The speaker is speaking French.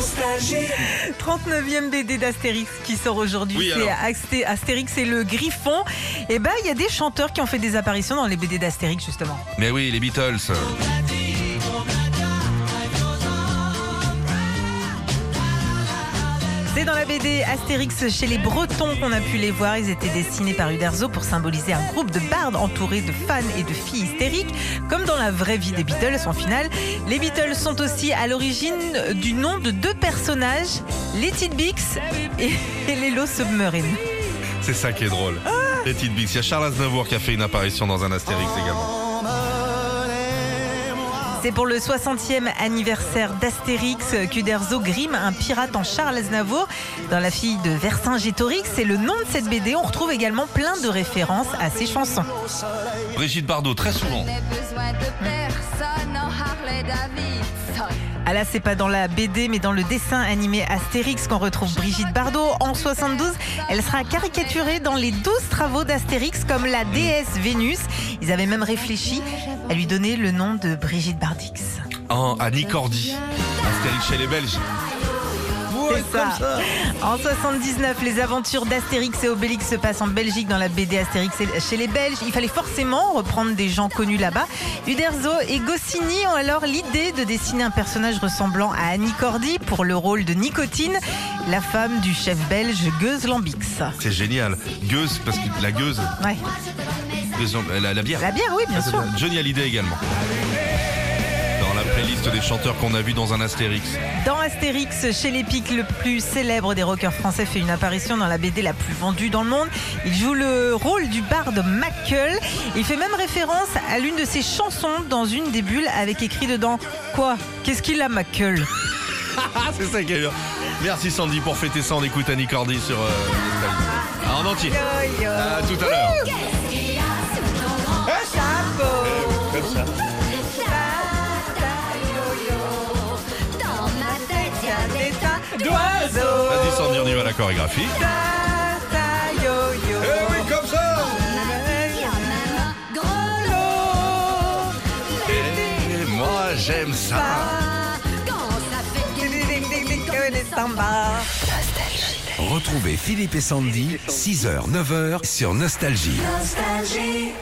39e BD d'Astérix qui sort aujourd'hui. Oui, c'est Astérix et le Griffon. Et ben, il y a des chanteurs qui ont fait des apparitions dans les BD d'Astérix, justement. Mais oui, les Beatles. C'est dans la BD Astérix chez les Bretons qu'on a pu les voir. Ils étaient dessinés par Uderzo pour symboliser un groupe de bardes entourés de fans et de filles hystériques, comme dans la vraie vie des Beatles en finale. Les Beatles sont aussi à l'origine du nom de deux personnages, les Tidbix et, les Low Submarine. C'est ça qui est drôle. Les petites Bix. Il y a Charles Aznavour qui a fait une apparition dans un Astérix également. C'est pour le 60e anniversaire d'Astérix qu'Uderzo grime un pirate en Charles Aznavour. Dans La fille de Vercingétorix, c'est le nom de cette BD. On retrouve également plein de références à ses chansons. Brigitte Bardot, très souvent. N'ai Ah là, c'est pas dans la BD, mais dans le dessin animé Astérix qu'on retrouve Brigitte Bardot. En 72, elle sera caricaturée dans les 12 travaux d'Astérix comme la déesse Vénus. Ils avaient même réfléchi à lui donner le nom de Brigitte Bardix. En Annie Cordy. Astérix chez les Belges. C'est ça. En 79, les aventures d'Astérix et Obélix se passent en Belgique dans la BD Astérix chez les Belges. Il fallait forcément reprendre des gens connus là-bas. Uderzo et Goscinny ont alors l'idée de dessiner un personnage ressemblant à Annie Cordy pour le rôle de Nicotine, la femme du chef belge Gueuse Lambix. C'est génial. Gueuse, parce que la gueuse, Ouais. La, la bière. La bière, oui, bien Ah, sûr. Johnny Hallyday également. Playlist des chanteurs qu'on a vus dans un Astérix. Dans Astérix, chez les Pics, le plus célèbre des rockers français fait une apparition dans la BD la plus vendue dans le monde. Il joue le rôle du barde Mackle. Il fait même référence à l'une de ses chansons dans une des bulles avec écrit dedans Quoi? Qu'est-ce qu'il a Mackle Ah, c'est ça qui est bien. Merci Sandy pour fêter ça. On écoute Annie Cordy sur euh, en entier. À tout à l'heure. D'oiseaux Vas-y Sandy, on y va la chorégraphie. yo-yo. Eh oui, comme ça. Et moi j'aime ça. Quand ça fait Les sambas. Retrouvez Philippe et Sandy, 6h, 9h sur Nostalgie. nostalgie.